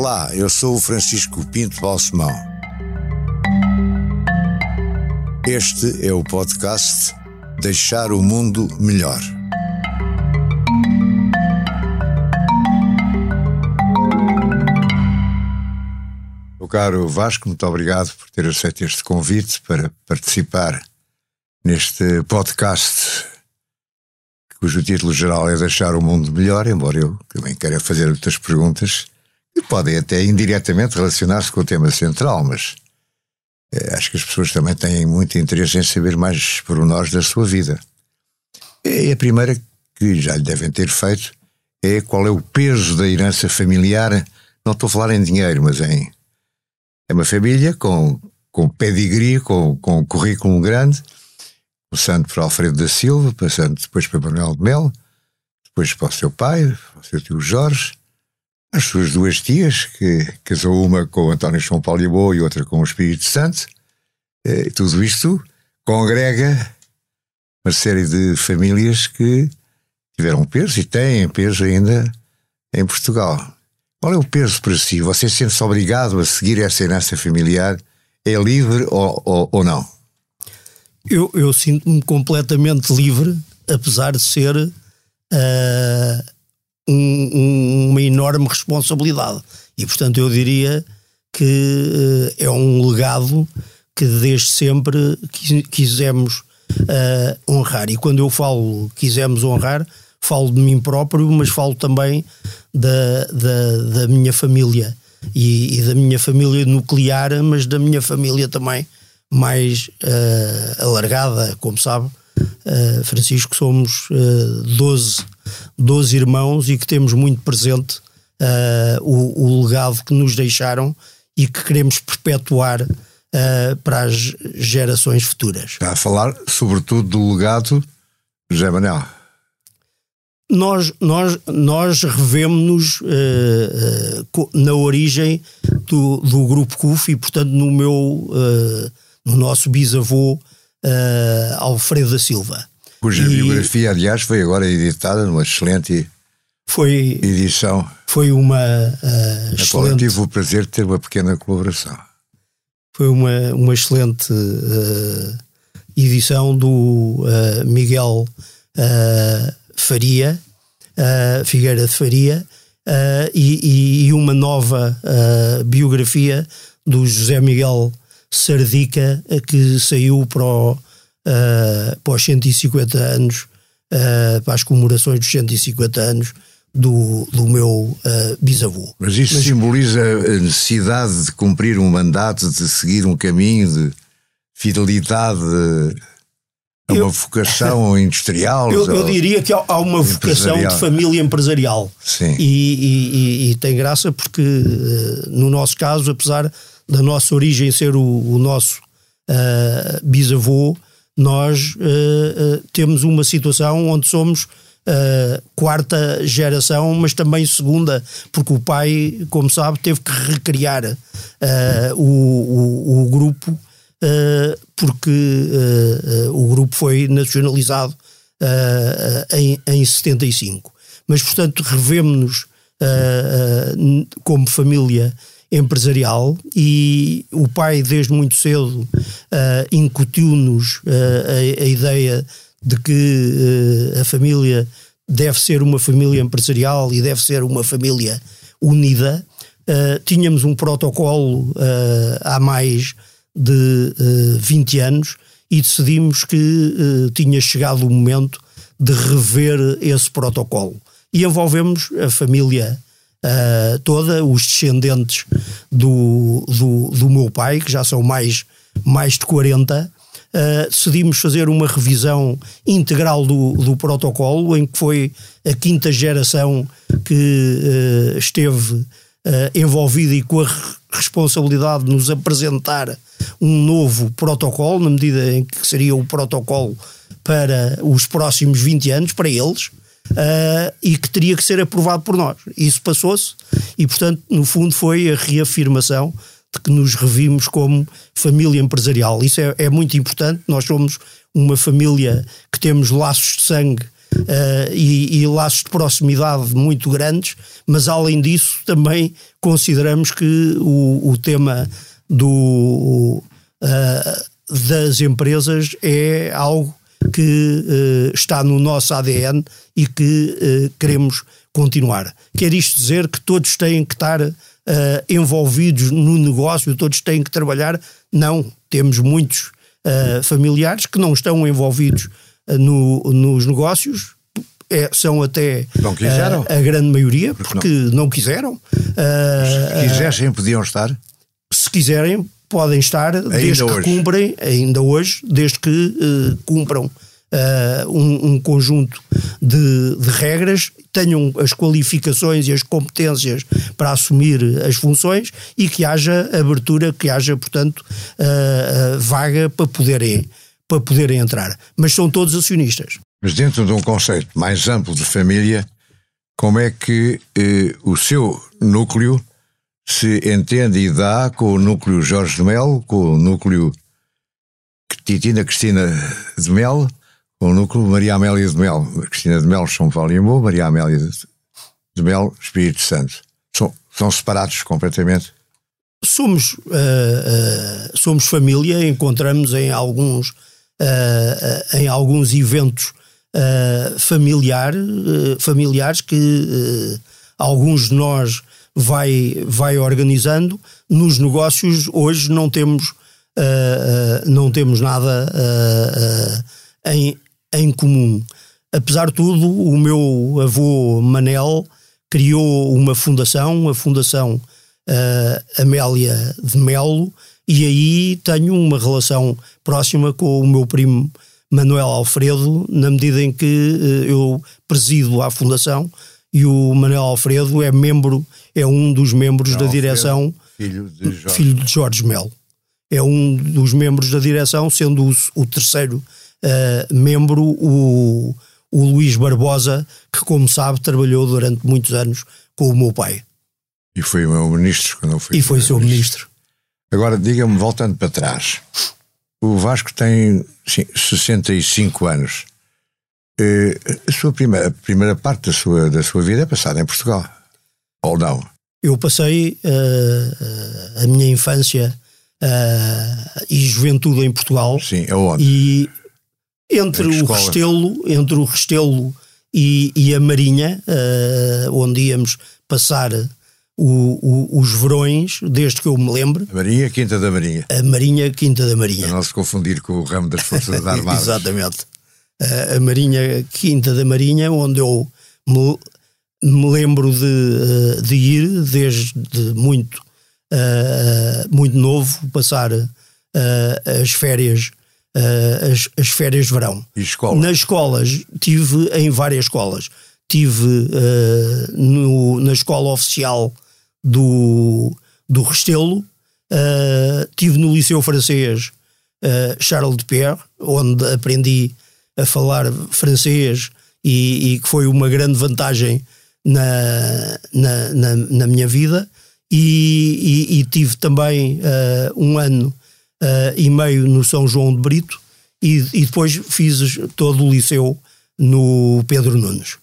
Olá, eu sou o Francisco Pinto Balsemão. Este é o podcast Deixar o Mundo Melhor. Meu caro Vasco, muito obrigado por ter aceito este convite para participar neste podcast cujo título geral é Deixar o Mundo Melhor, embora eu também queira fazer outras perguntas que podem até indiretamente relacionar-se com o tema central, mas é, acho que as pessoas também têm muito interesse em saber mais pormenores da sua vida. E a primeira que já lhe devem ter feito é qual é o peso da herança familiar. Não estou a falar em dinheiro, mas em. É uma família com, com pedigree, com, com um currículo grande começando por Alfredo da Silva, passando depois para Manuel de Melo, depois para o seu pai, para o seu tio Jorge, as suas duas tias, que casou uma com António João Paulo Boa e outra com o Espírito Santo. E tudo isto congrega uma série de famílias que tiveram peso e têm peso ainda em Portugal. Qual é o peso para si? Você sente-se obrigado a seguir essa herança familiar? É livre ou, ou, ou não? Eu, eu sinto-me completamente livre, apesar de ser uh, um, um, uma enorme responsabilidade. E, portanto, eu diria que uh, é um legado que desde sempre quisemos uh, honrar. E quando eu falo quisemos honrar, falo de mim próprio, mas falo também da, da, da minha família. E, e, da minha família nuclear, mas da minha família também mais uh, alargada, como sabe, uh, Francisco, somos uh, 12, 12 irmãos e que temos muito presente uh, o, o, legado que nos deixaram e que queremos perpetuar para as gerações futuras. Está a falar, sobretudo, do legado José Manuel. Nós, nós, nós revemos-nos na origem do, do grupo CUF e, portanto, no meu no nosso bisavô uh, Alfredo da Silva. Cuja e, biografia, aliás, foi agora editada numa excelente foi, edição. Foi uma uh, excelente. Qual eu tive o prazer de ter uma pequena colaboração. Foi uma, uma excelente uh, edição do uh, Miguel Faria, Figueira de Faria, e, e, uma nova biografia do José Miguel Sardica, que saiu para, o, uh, para os 150 anos, uh, para as comemorações dos 150 anos do, do meu uh, bisavô. Mas isso Mas, simboliza a necessidade de cumprir um mandato, de seguir um caminho de fidelidade a uma eu, vocação industrial? Eu, eu, diria que há uma vocação de família empresarial. Sim. E, e, e, e tem graça porque, no nosso caso, apesar da nossa origem ser o, o nosso uh, bisavô, nós uh, uh, temos uma situação onde somos quarta geração, mas também segunda, porque o pai, como sabe, teve que recriar o, o, o, grupo, porque o grupo foi nacionalizado em, em 75. Mas, portanto, revemos-nos como família empresarial e o pai desde muito cedo uh, incutiu-nos uh, a, a, ideia de que uh, a família deve ser uma família empresarial e deve ser uma família unida. tínhamos um protocolo há mais de 20 anos e decidimos que tinha chegado o momento de rever esse protocolo. E envolvemos a família uh, toda, os descendentes do, do, do, meu pai, que já são mais, mais de 40, uh, decidimos fazer uma revisão integral do, do protocolo, em que foi a quinta geração que uh, esteve envolvida e com a responsabilidade de nos apresentar um novo protocolo, na medida em que seria o protocolo para os próximos 20 anos, para eles, uh, e que teria que ser aprovado por nós. Isso passou-se e, portanto, no fundo foi a reafirmação de que nos revimos como família empresarial. Isso é, é muito importante. Nós somos uma família que temos laços de sangue uh, e, e, laços de proximidade muito grandes, mas além disso também consideramos que o, o tema do, uh, das empresas é algo que uh, está no nosso ADN e que queremos continuar. Quer isto dizer que todos têm que estar envolvidos no negócio, todos têm que trabalhar? Não, temos muitos familiares que não estão envolvidos no, nos negócios, é, são até a, a, grande maioria, porque, não. não. quiseram. Se uh, quisessem, podiam estar? Se quiserem, podem estar, ainda desde hoje. que cumprem, ainda hoje, desde que uh, cumpram uh, um, um, conjunto de, de, regras, tenham as qualificações e as competências para assumir as funções e que haja abertura, que haja, portanto, uh, vaga para poderem, para poderem entrar. Mas são todos acionistas. Mas dentro de um conceito mais amplo de família, como é que eh, o seu núcleo se entende e dá com o núcleo Jorge de Melo, com o núcleo Titina Cristina de Melo, com o núcleo Maria Amélia de Melo. Cristina de Melo, São Paulo e Amor, Maria Amélia de Melo, Espírito Santo. São, são separados completamente? Somos, uh, uh, somos família, encontramos em alguns, uh, em alguns eventos familiar, familiares que alguns de nós vai, vai organizando. Nos negócios hoje não temos, não temos nada em, em comum. Apesar de tudo, o meu avô Manel criou uma fundação, a Fundação Amélia de Melo, e aí tenho uma relação próxima com o meu primo Manuel Alfredo, na medida em que uh, eu presido a Fundação e o Manuel Alfredo é membro, é um dos membros Manuel da direção, filho de Jorge, filho de Jorge Melo. É um dos membros da direção, sendo o, o terceiro uh, membro o, o Luís Barbosa, que, como sabe, trabalhou durante muitos anos com o meu pai. E foi o meu ministro quando eu fui. E foi o seu ministro. Agora, diga-me, voltando para trás, o Vasco tem sim, 65 anos. Eh, a sua primeira, a primeira parte da sua, da sua vida é passada em Portugal, ou não? Eu passei uh, a minha infância uh, e juventude em Portugal. Sim, aonde? E entre o Restelo, entre o Restelo e, e a Marinha, uh, onde íamos passar o, o, os verões, desde que eu me lembro. A Marinha, Quinta da Marinha. A Marinha, Quinta da Marinha. Para não se confundir com o ramo das Forças Armadas. Exatamente. A Marinha, Quinta da Marinha, onde eu me, me lembro de, de, ir desde muito, uh, muito novo, passar uh, as férias. Uh, as, as férias de verão. E escola? Nas escolas, tive em várias escolas. Tive no, na escola oficial do, do Restelo. Uh, tive no Liceu Francês uh, Charles de Pierre, onde aprendi a falar francês e, e que foi uma grande vantagem na, na, na, na minha vida. E, e, e tive também uh, um ano e meio no São João de Brito e, e depois fiz todo o liceu no Pedro Nunes.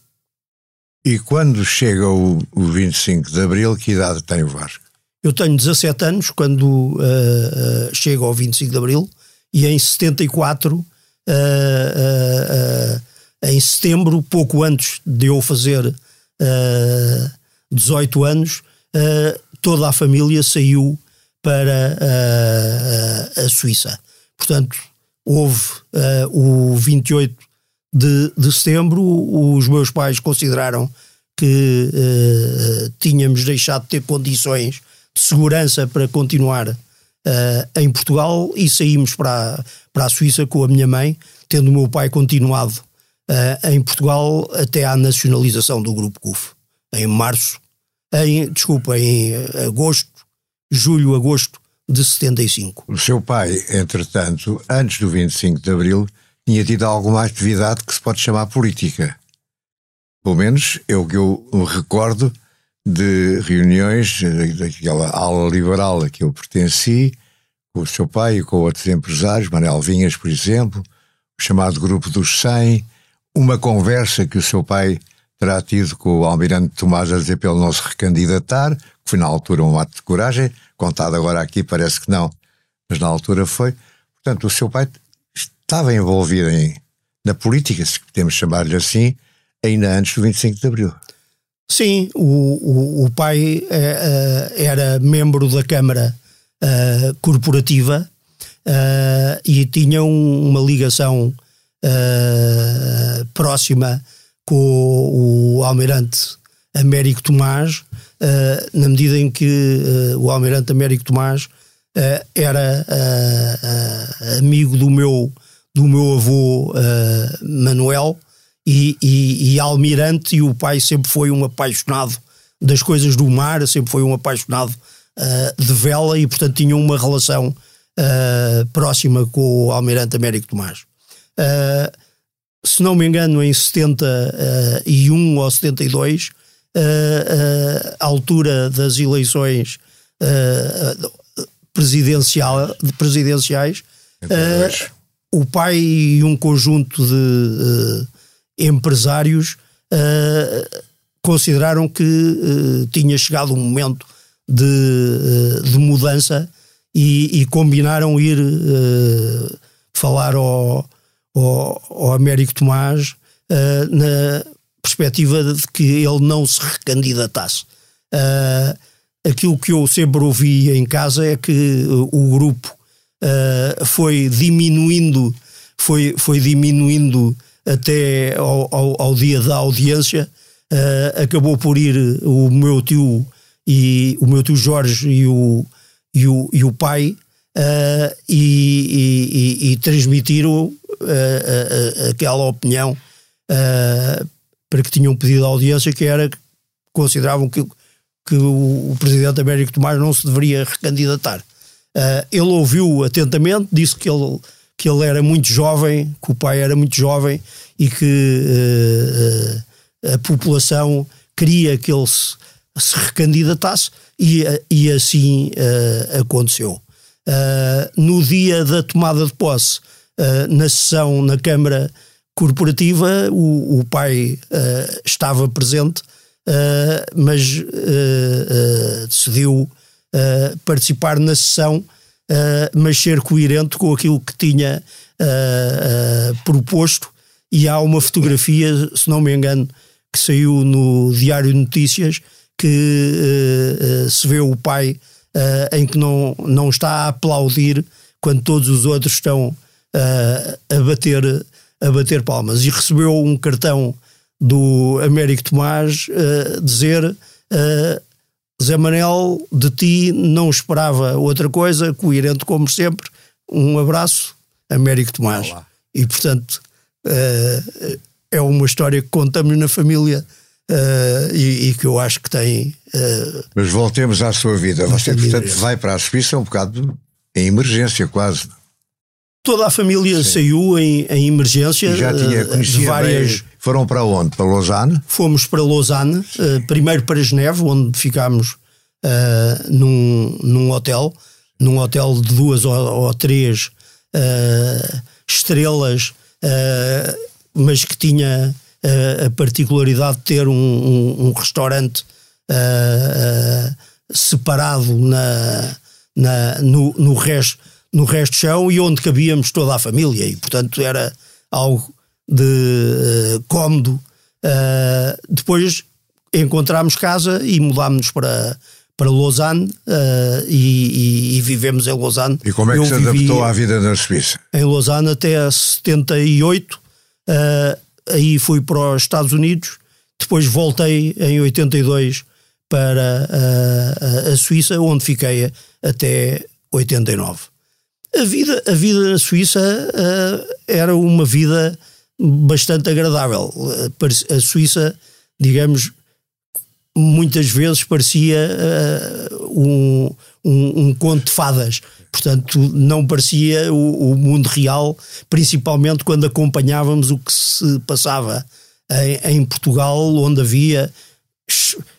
E quando chega o, o 25 de Abril, que idade tem o Vasco? Eu tenho 17 anos quando uh, uh, chego ao 25 de Abril e em 74, uh, uh, em setembro, pouco antes de eu fazer 18 anos, toda a família saiu para a Suíça. Portanto, houve o 28 de, de setembro, os meus pais consideraram que uh, tínhamos deixado de ter condições de segurança para continuar uh, em Portugal e saímos para, para a Suíça com a minha mãe, tendo o meu pai continuado uh, em Portugal até à nacionalização do Grupo CUF, em março, em, desculpa, em agosto, julho, agosto de 75. O seu pai, entretanto, antes do 25 de Abril, tinha tido alguma atividade que se pode chamar política. Pelo menos é o que eu me recordo de reuniões daquela ala liberal a que eu pertenci, com o seu pai e com outros empresários, Manuel Vinhas, por exemplo, o chamado Grupo dos 100, uma conversa que o seu pai terá tido com o almirante Tomás a dizer para ele não se recandidatar, que foi na altura um ato de coragem, contado agora aqui parece que não, mas na altura foi. Portanto, o seu pai estava envolvido em, na política, se podemos chamar-lhe assim, ainda antes do 25 de Abril. Sim, o, o, o pai é, era membro da Câmara uh, Corporativa e tinha um, uma ligação próxima com o almirante Américo Tomás, na medida em que o almirante Américo Tomás era amigo do meu, do meu avô Manuel, e, e, e Almirante, e o pai sempre foi um apaixonado das coisas do mar, sempre foi um apaixonado uh, de vela e, portanto, tinha uma relação uh, próxima com o Almirante Américo Tomás. Uh, se não me engano, em 71 ou 72, a altura das eleições presidencial, presidenciais, o pai e um conjunto de empresários consideraram que tinha chegado o momento de, de mudança e, e, combinaram ir falar ao, ao, ao, Américo Tomás na perspectiva de que ele não se recandidatasse. aquilo que eu sempre ouvi em casa é que o grupo foi diminuindo foi, foi diminuindo até ao, ao, ao dia da audiência, uh, acabou por ir o meu tio e o meu tio Jorge e o, e o, e o pai uh, e, e, e, transmitiram uh, aquela opinião para que tinham pedido audiência que era consideravam que, que o, o presidente Américo Tomás não se deveria recandidatar. ele ouviu atentamente, disse que ele que ele era muito jovem, que o pai era muito jovem e que a população queria que ele se, se recandidatasse e, e assim uh, aconteceu. No dia da tomada de posse, na sessão na Câmara Corporativa, o, o pai estava presente, mas decidiu participar na sessão uh, mas ser coerente com aquilo que tinha uh, uh, proposto. E há uma fotografia, se não me engano, que saiu no Diário Notícias, que se vê o pai em que não, não está a aplaudir quando todos os outros estão a, bater, a bater palmas. E recebeu um cartão do Américo Tomás uh, dizer uh, Zé Manel, de ti não esperava outra coisa, coerente como sempre. Um abraço, Américo Tomás. Olá. E, portanto, uh, é uma história que contamos na família uh, e, e, que eu acho que tem. Uh, Mas voltemos à sua vida. Você, portanto, vai para a Suíça um bocado em emergência, quase. Toda a família Sim. saiu em, em emergência. E já tinha conhecido várias. Bem foram para onde? Para Lausanne? Fomos para Lausanne, uh, primeiro para Geneve, onde ficámos num, num hotel, num hotel de duas ou, ou três estrelas, mas que tinha a particularidade de ter um, um, um restaurante separado na, na, no, no, resto, no resto do chão e onde cabíamos toda a família, e portanto era algo de uh, cómodo. Uh, depois encontramos casa e mudámos para, para Lausanne uh, e, e, e, vivemos em Lausanne. E como é que Eu se adaptou à vida na Suíça? Em Lausanne até 78, uh, aí fui para os Estados Unidos, depois voltei em 82 para uh, a Suíça, onde fiquei até 89. A vida, a vida na Suíça era uma vida bastante agradável. A Suíça, digamos, muitas vezes parecia uh, um, um, um, conto de fadas. Portanto, não parecia o, o, mundo real, principalmente quando acompanhávamos o que se passava em, em Portugal, onde havia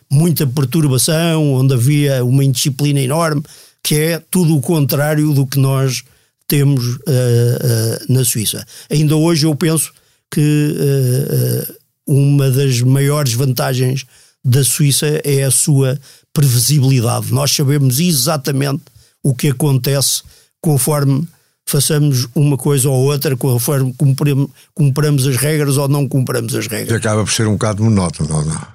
muita perturbação, onde havia uma indisciplina enorme, que é tudo o contrário do que nós temos uh, uh, na Suíça. Ainda hoje eu penso que uma das maiores vantagens da Suíça é a sua previsibilidade. Nós sabemos exatamente o que acontece conforme façamos uma coisa ou outra, conforme cumpramos as regras ou não cumpramos as regras. E acaba por ser um bocado monótono, ou não?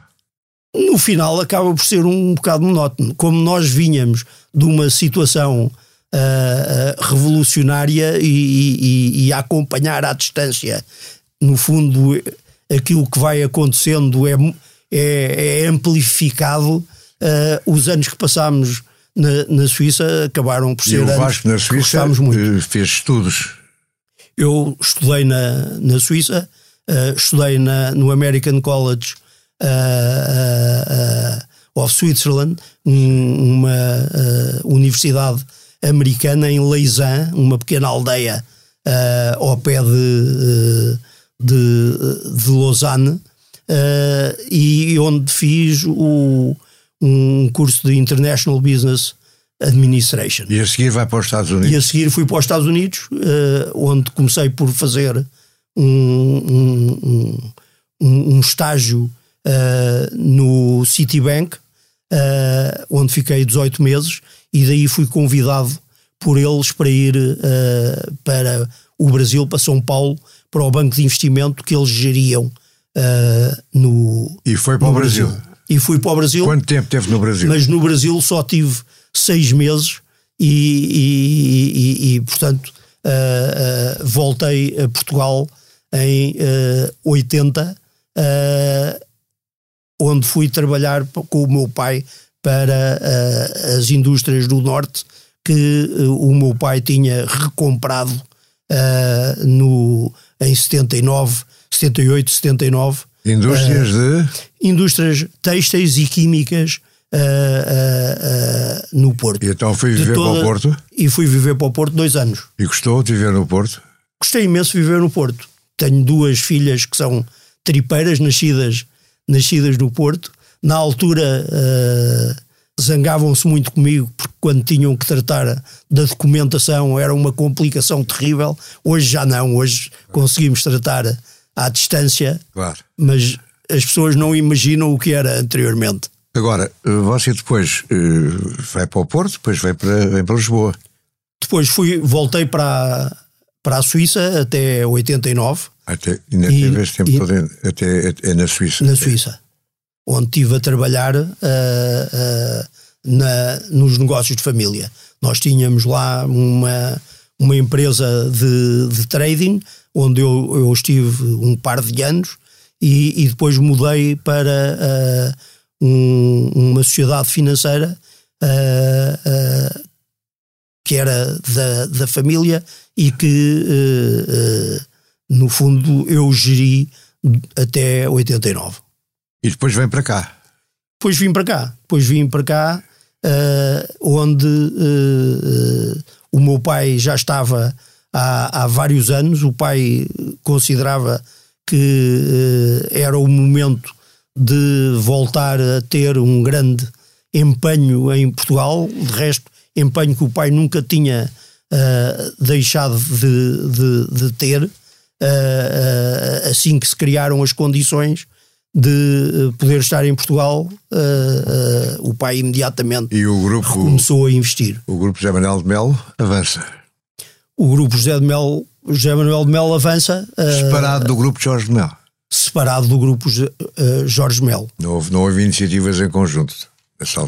No final acaba por ser um bocado monótono. Como nós vinhamos de uma situação uh, revolucionária e, e, e a acompanhar à distância, no fundo, aquilo que vai acontecendo é, é, é amplificado. Uh, os anos que passámos na, na Suíça acabaram por ser. E o Vasco na Suíça muito. Eh, fez estudos. Eu estudei na, na Suíça, uh, estudei na, no American College uh, of Switzerland, um, uma universidade americana em Lausanne, uma pequena aldeia ao pé de, de, de Lausanne, e onde fiz o um curso de International Business Administration. E a seguir vai para os Estados Unidos? E a seguir fui para os Estados Unidos, uh, onde comecei por fazer um, um, um, um estágio uh, no Citibank, uh, onde fiquei 18 meses, e daí fui convidado por eles para ir para o Brasil, para São Paulo, para o banco de investimento que eles geriam no. E foi para o Brasil. Brasil e fui para o Brasil. Quanto tempo teve no Brasil? Mas no Brasil só tive seis meses e, e, e, e portanto, uh, uh, voltei a Portugal em uh, 80, onde fui trabalhar com o meu pai para as indústrias do Norte que o meu pai tinha recomprado no, em 79, 78, 79 Indústrias uh, de? Indústrias têxteis e químicas uh, uh, no Porto. E então fui viver toda, para o Porto? E fui viver para o Porto dois anos. E gostou de viver no Porto? Gostei imenso de viver no Porto. Tenho duas filhas que são tripeiras, nascidas, nascidas no Porto. Na altura zangavam-se muito comigo porque quando tinham que tratar da documentação era uma complicação terrível. Hoje já não, hoje conseguimos tratar à distância, claro. mas as pessoas não imaginam o que era anteriormente. Agora, você depois uh, vai para o Porto, depois vai para, vem para Lisboa. Depois fui, voltei para, para a Suíça até 89. Até, ainda e, teve esse tempo e, todo até, até, na Suíça. Na Suíça, onde estive a trabalhar uh, uh, na, nos negócios de família. Nós tínhamos lá uma, uma empresa de, de trading onde eu, eu estive um par de anos e, e depois mudei para uh, um, uma sociedade financeira uh, uh, que era da, da família e que, no fundo, eu geri até 89. E depois vem para cá? Depois vim para cá. Depois vim para cá, onde o meu pai já estava há, há vários anos. O pai considerava que eh, era o momento de voltar a ter um grande empenho em Portugal. De resto, empenho que o pai nunca tinha uh, deixado de, de, de ter. Uh, uh, assim que se criaram as condições de poder estar em Portugal, o pai imediatamente e o grupo, começou a investir. O grupo José Manuel de Melo avança o grupo José de Melo, José Manuel de Melo avança. Eh, separado uh, do grupo Jorge de Melo. Separado do grupo uh, Jorge Melo. Não houve, não houve iniciativas em conjunto.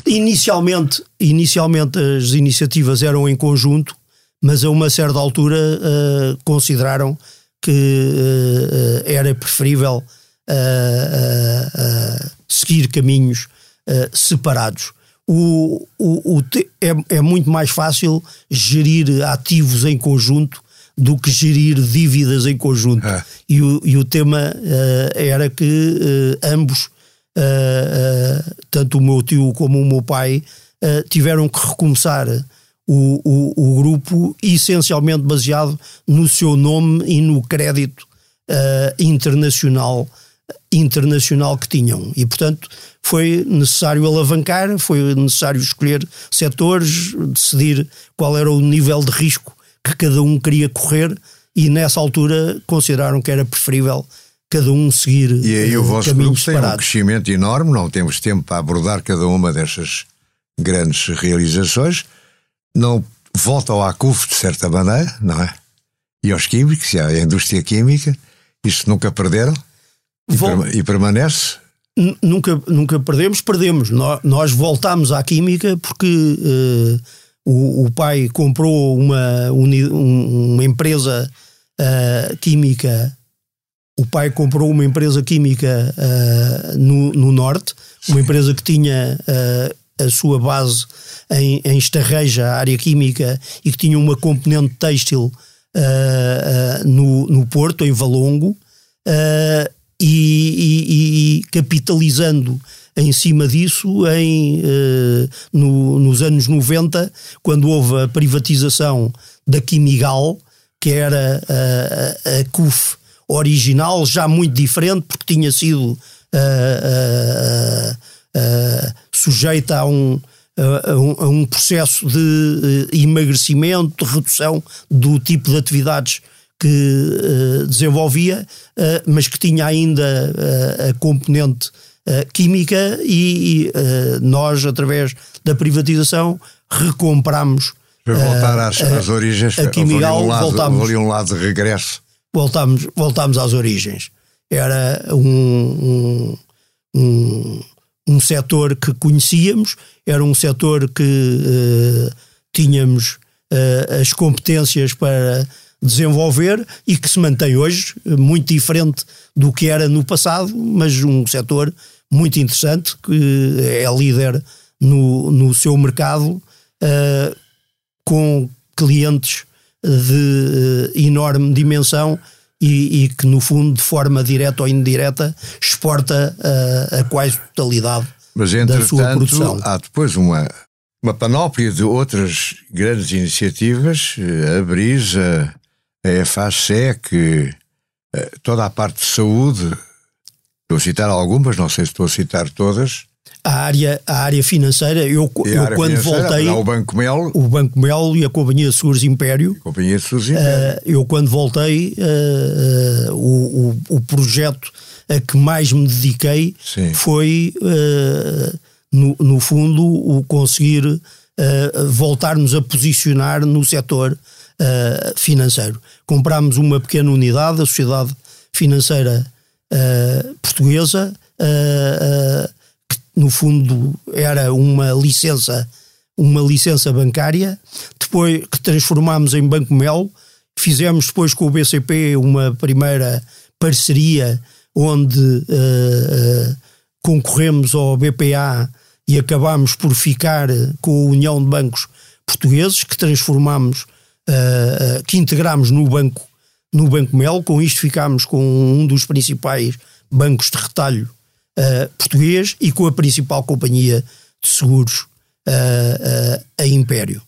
Inicialmente, inicialmente as iniciativas eram em conjunto, mas a uma certa altura uh, consideraram que era preferível seguir caminhos separados o, o, o é, é muito mais fácil gerir ativos em conjunto do que gerir dívidas em conjunto. É. E, o, e o tema uh, era que uh, ambos, uh, tanto o meu tio como o meu pai, tiveram que recomeçar o, o, o, grupo essencialmente baseado no seu nome e no crédito internacional internacional que tinham. E, portanto, foi necessário alavancar, foi necessário escolher setores, decidir qual era o nível de risco que cada um queria correr e nessa altura consideraram que era preferível cada um seguir E aí o uh, vosso grupo tem um crescimento enorme, não temos tempo para abordar cada uma destas grandes realizações. Não volta ao ACUF, de certa maneira, não é? E aos químicos, e à indústria química, isso nunca perderam e, Vol- e permanece. N- Nunca, nunca perdemos, perdemos. Nó- Nós voltámos à química porque eh, o, o pai comprou uma, um- uma empresa eh, química. O pai comprou uma empresa química eh, no, no Norte, uma empresa que tinha a sua base em, em Estarreja, a área química, e que tinha uma componente têxtil eh, eh, no, no Porto, em Valongo. eh, e, e- e capitalizando em cima disso em, eh, no- nos anos 90, quando houve a privatização da Quimigal, que era a, a, a CUF original, já muito diferente, porque tinha sido ah, ah, sujeita a um, a, um, processo de eh, emagrecimento, de redução do tipo de atividades que eh, desenvolvia, eh, mas que tinha ainda eh, a componente química e, nós, através da privatização, recomprámos. Para voltar às, às origens, a Quimigal, um lado, voltámos. um lado de regresso. voltámos, voltámos às origens. Era um, um, um, um setor que conhecíamos, era um setor que tínhamos as competências para desenvolver e que se mantém hoje, eh, muito diferente do que era no passado, mas um setor muito interessante, que é líder no, no seu mercado, eh, com clientes de eh, enorme dimensão e, e que, no fundo, de forma direta ou indireta, exporta eh, a quase totalidade Mas, da sua produção. há depois uma, uma panóplia de outras grandes iniciativas, eh, a Brisa, a FASEC, eh, toda a parte de saúde. Estou a citar algumas, não sei se estou a citar todas. A área, a área financeira, eu, eu área quando financeira, voltei, o Banco Mel, o Banco Melo e a Companhia de Seguros Império, Companhia de Suzy, Eh, eu quando voltei, eh, eh, o, o, o projeto a que mais me dediquei Sim. foi, no, no fundo, o conseguir voltarmos a posicionar no setor eh, financeiro. Comprámos uma pequena unidade, a Sociedade Financeira eh, Portuguesa, eh, que no fundo era uma licença uma licença bancária, depois que transformámos em Banco Mel, fizemos depois com o BCP uma primeira parceria onde concorremos ao BPA e acabámos por ficar com a União de Bancos Portugueses, que transformámos, eh, que integramos no Banco, no Banco Mel, com isto ficámos com um dos principais bancos de retalho eh, português e com a principal companhia de seguros a Império.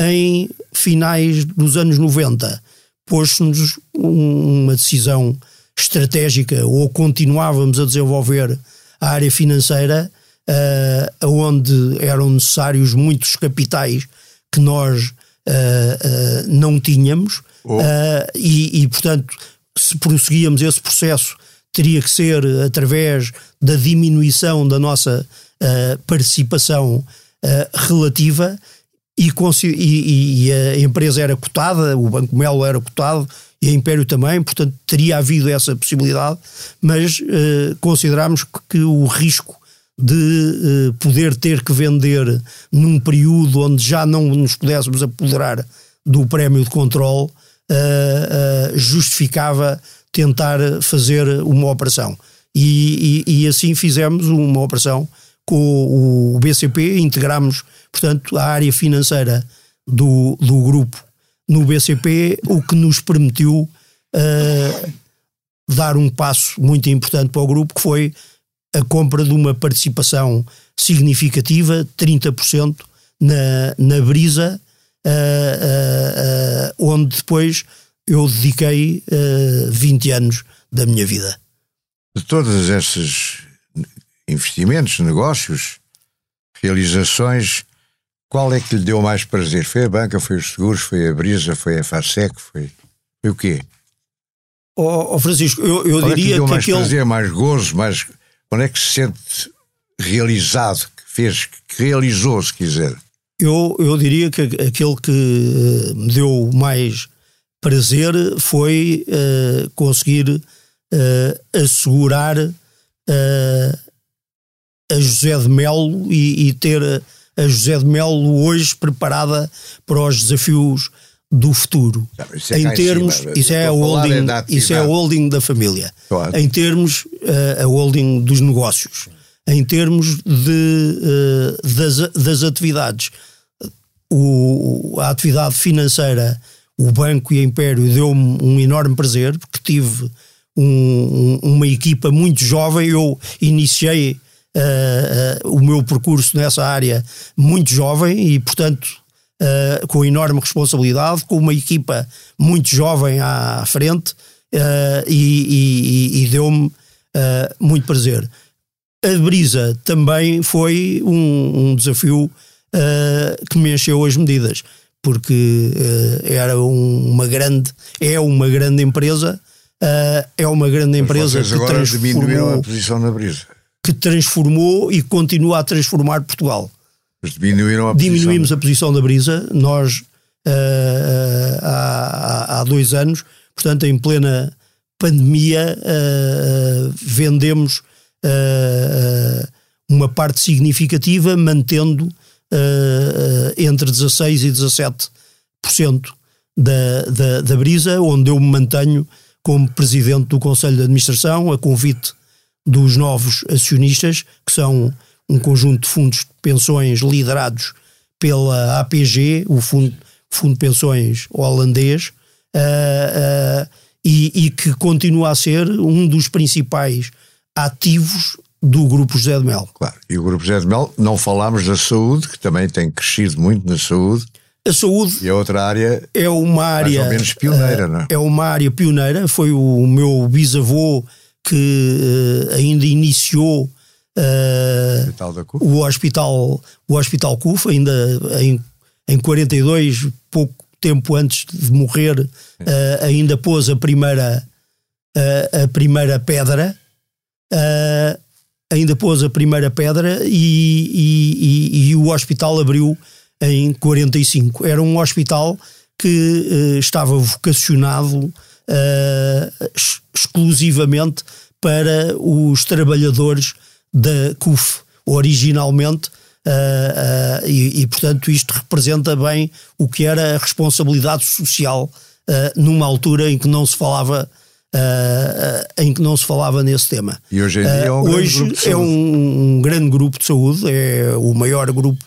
Em finais dos anos 90, pôs-nos um- uma decisão estratégica ou continuávamos a desenvolver a área financeira, eh, onde eram necessários muitos capitais que nós não tínhamos, Oh. eh, e, e, portanto, se prosseguíamos esse processo, teria que ser através da diminuição da nossa eh, participação eh, relativa e, e- e a empresa era cotada, o Banco Melo era cotado e a Império também, portanto teria havido essa possibilidade, mas eh, consideramos que, que o risco de eh, poder ter que vender num período onde já não nos pudéssemos apoderar do prémio de controle eh, eh, justificava tentar fazer uma operação. E, e- e assim fizemos uma operação com o BCP, integramos, portanto, a área financeira do, do grupo no BCP, o que nos permitiu eh, dar um passo muito importante para o grupo, que foi a compra de uma participação significativa, 30%, na, na Brisa, eh, eh, eh, onde depois eu dediquei eh, 20 anos da minha vida. de todos esses investimentos, negócios, realizações, qual é que lhe deu mais prazer? Foi a banca, foi os seguros, foi a Brisa, foi a FASEC, foi, foi o quê? Oh, oh Francisco, eu, eu diria é que, que mais aquele. prazer, mais gozo, mais. Onde é que se sente realizado, que fez, que realizou, se quiser? Eu, eu diria que aquele que uh, me deu mais prazer foi uh, conseguir uh, assegurar a José de Melo e, e, ter a José de Melo hoje preparada para os desafios do futuro. Não, é em termos, cima, isso é a holding, isso é a holding da família. Claro. Em termos uh, a holding dos negócios, em termos de, uh, das, das atividades, o, a atividade financeira, o banco e a Império deu-me um enorme prazer porque tive um, uma equipa muito jovem. Eu iniciei uh, o meu percurso nessa área muito jovem e, portanto, uh, com enorme responsabilidade, com uma equipa muito jovem à frente e, e, e deu-me muito prazer. A Brisa também foi um, um desafio que me encheu as medidas, porque era um, uma grande, é uma grande empresa. Uh, é uma grande empresa que agora transformou a posição na brisa que transformou e continua a transformar Portugal. Mas diminuíram a Diminuímos posição. a posição da brisa, nós uh, há, há, dois anos, portanto, em plena pandemia, uh, vendemos uh, uma parte significativa, mantendo entre 16% e 17% da, da, da brisa, onde eu me mantenho como presidente do Conselho de Administração, a convite dos novos acionistas, que são um conjunto de fundos de pensões liderados pela APG, o Fundo, fundo de Pensões holandês, uh, uh, e, e, que continua a ser um dos principais ativos do Grupo José de Mel. Claro, e o Grupo José de Mel, não falámos da saúde, que também tem crescido muito na saúde. A saúde e a outra área é uma área mais ou menos pioneira, uh, não é? É uma área pioneira. Foi o meu bisavô que ainda iniciou uh, o hospital o hospital CUF ainda em, em 42 pouco tempo antes de morrer uh, ainda pôs a primeira a primeira pedra ainda pôs a primeira pedra e, e, e, e, o hospital abriu em 45 era um hospital que estava vocacionado exclusivamente para os trabalhadores da CUF, originalmente, uh, uh, e, e, portanto isto representa bem o que era a responsabilidade social uh, numa altura em que não se falava em que não se falava nesse tema. E hoje em dia é um hoje é um, um, grande grupo de saúde, é o maior grupo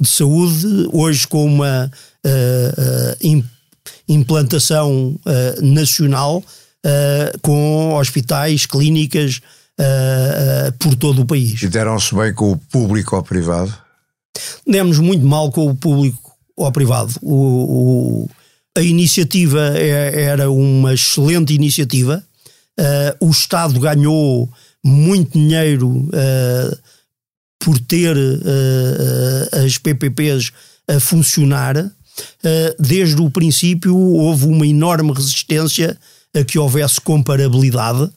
de saúde, hoje com uma implantação nacional uh, com hospitais, clínicas uh, uh, por todo o país. E deram-se bem com o público ou privado? Demos muito mal com o público ou privado. O, o, a iniciativa é, era uma excelente iniciativa. o Estado ganhou muito dinheiro por ter as PPPs a funcionar. desde o princípio houve uma enorme resistência a que houvesse comparabilidade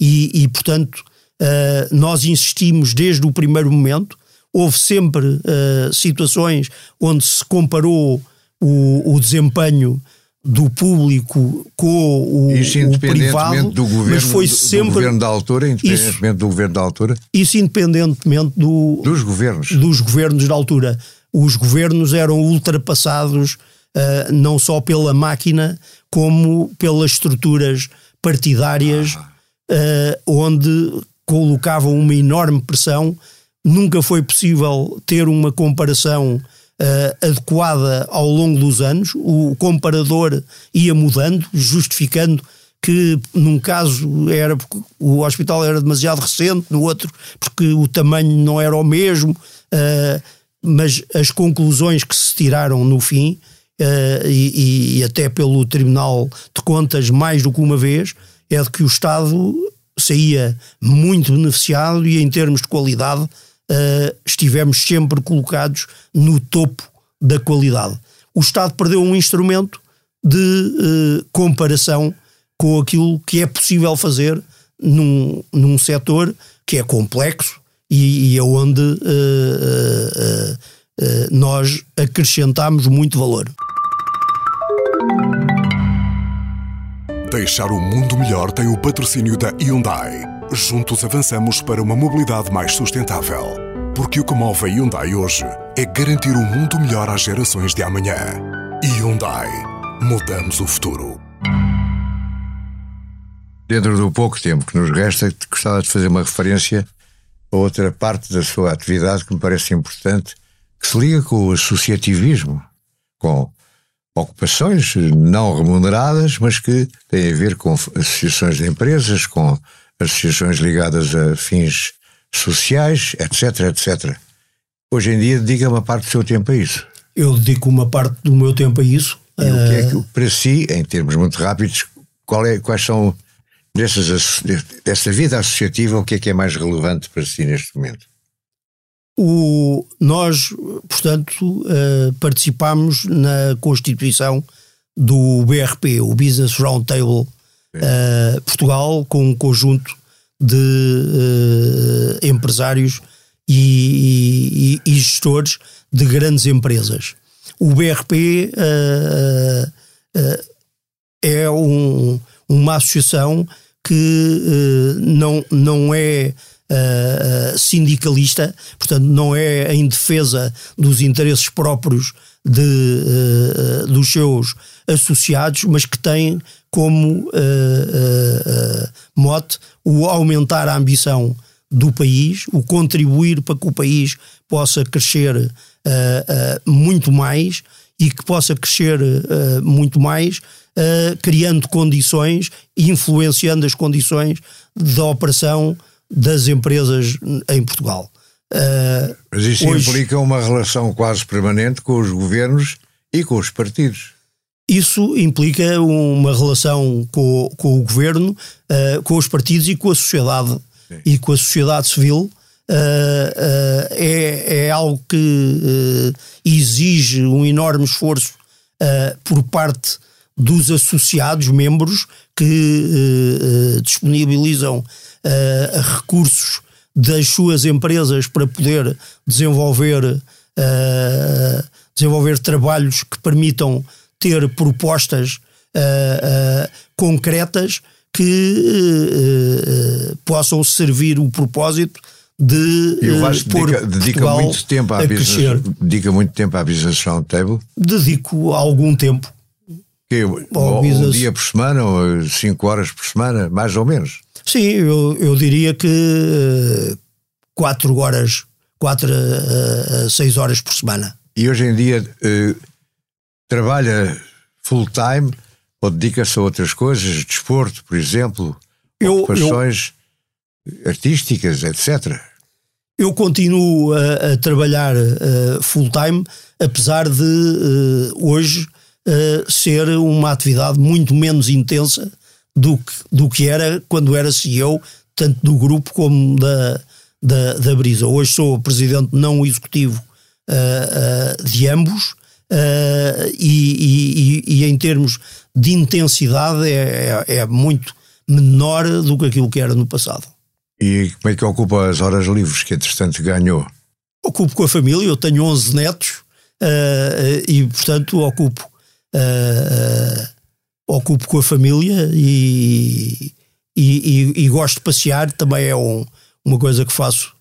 e, e portanto, uh, nós insistimos desde o primeiro momento. Houve sempre uh, situações onde se comparou o, o desempenho do público com o, isso o privado, do governo, mas foi sempre do governo da altura, independentemente isso, do governo da altura. Isso independentemente do, dos governos, dos governos da altura. Os governos eram ultrapassados uh, não só pela máquina como pelas estruturas partidárias, ah. Uh, onde colocavam uma enorme pressão. Nunca foi possível ter uma comparação uh, adequada ao longo dos anos. O comparador ia mudando, justificando que num caso era porque o hospital era demasiado recente, no outro porque o tamanho não era o mesmo, uh, mas as conclusões que se tiraram no fim uh, e, e, até pelo Tribunal de Contas mais do que uma vez, é de que o Estado saía muito beneficiado e em termos de qualidade uh, estivemos sempre colocados no topo da qualidade. O Estado perdeu um instrumento de uh, comparação com aquilo que é possível fazer num, num setor que é complexo e, e é onde uh, uh, nós acrescentamos muito valor. Deixar o mundo melhor tem o patrocínio da Hyundai. Juntos avançamos para uma mobilidade mais sustentável. Porque o que move a Hyundai hoje é garantir um mundo melhor às gerações de amanhã. Hyundai. Mudamos o futuro. Dentro do pouco tempo que nos resta, gostava de fazer uma referência a outra parte da sua atividade que me parece importante, que se liga com o associativismo, com ocupações não remuneradas, mas que têm a ver com associações de empresas, com associações ligadas a fins sociais, etc, etc. Hoje em dia dedica uma parte do seu tempo a isso. Eu dedico uma parte do meu tempo a isso. E o que é que, para si, em termos muito rápidos, é, quais são, dessas, dessa vida associativa, o que é que é mais relevante para si neste momento? O, nós, portanto, uh, participamos na constituição do BRP, o Business Roundtable uh, Portugal, com um conjunto de uh, empresários e, e, e, gestores de grandes empresas. O BRP é um, uma associação que não, não é uh, sindicalista, portanto, não é em defesa dos interesses próprios de, uh, dos seus associados, mas que tem como uh, mote o aumentar a ambição do país, o contribuir para que o país possa crescer muito mais e que possa crescer muito mais, criando condições e influenciando as condições da operação das empresas em Portugal. Uh, Mas isso hoje, implica uma relação quase permanente com os governos e com os partidos. Isso implica uma relação com, com o governo, uh, com os partidos e com a sociedade Sim. e com a sociedade civil. Uh, é, é, algo que exige um enorme esforço por parte dos associados, membros, que disponibilizam uh, recursos das suas empresas para poder desenvolver, desenvolver trabalhos que permitam ter propostas concretas que possam servir o propósito de Eu acho que dedica, dedica muito tempo à business, dedica muito tempo à business roundtable. Dedico algum tempo. Que, um, um dia por semana ou cinco horas por semana, mais ou menos. Sim, eu, eu diria que uh, quatro horas, quatro a seis horas por semana. E hoje em dia uh, trabalha full time ou dedica-se a outras coisas, desporto, por exemplo, eu, ocupações eu, artísticas, etc. Eu continuo a, a trabalhar uh, full time, apesar de uh, hoje uh, ser uma atividade muito menos intensa do que, do que era quando era CEO, tanto do grupo como da, da, da Brisa. Hoje sou presidente não executivo uh, uh, de ambos uh, e, e, e, em termos de intensidade é, é, é, muito menor do que aquilo que era no passado. E como é que ocupa as horas livres que entretanto ganhou? Ocupo com a família, eu tenho 11 netos e portanto ocupo ocupo com a família e, e, e, e gosto de passear, também é um, uma coisa que faço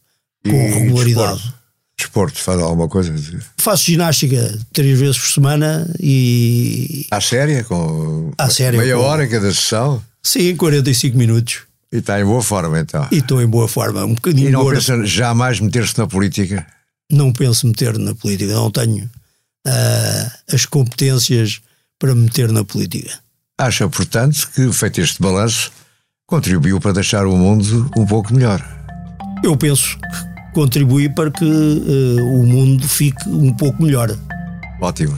com regularidade. Desporto? desporto, faz alguma coisa? Faço ginástica três vezes por semana e. À séria? Com à séria, meia com... hora cada sessão? Sim, 45 minutos. E está em boa forma então? E estou em boa forma, um bocadinho. E não gordo. pensa jamais meter-se na política? Não penso meter na política, não tenho uh, as competências para meter na política. Acha, portanto, que, feito este balanço, contribuiu para deixar o mundo um pouco melhor? Eu penso que contribui para que uh, o mundo fique um pouco melhor. Ótimo.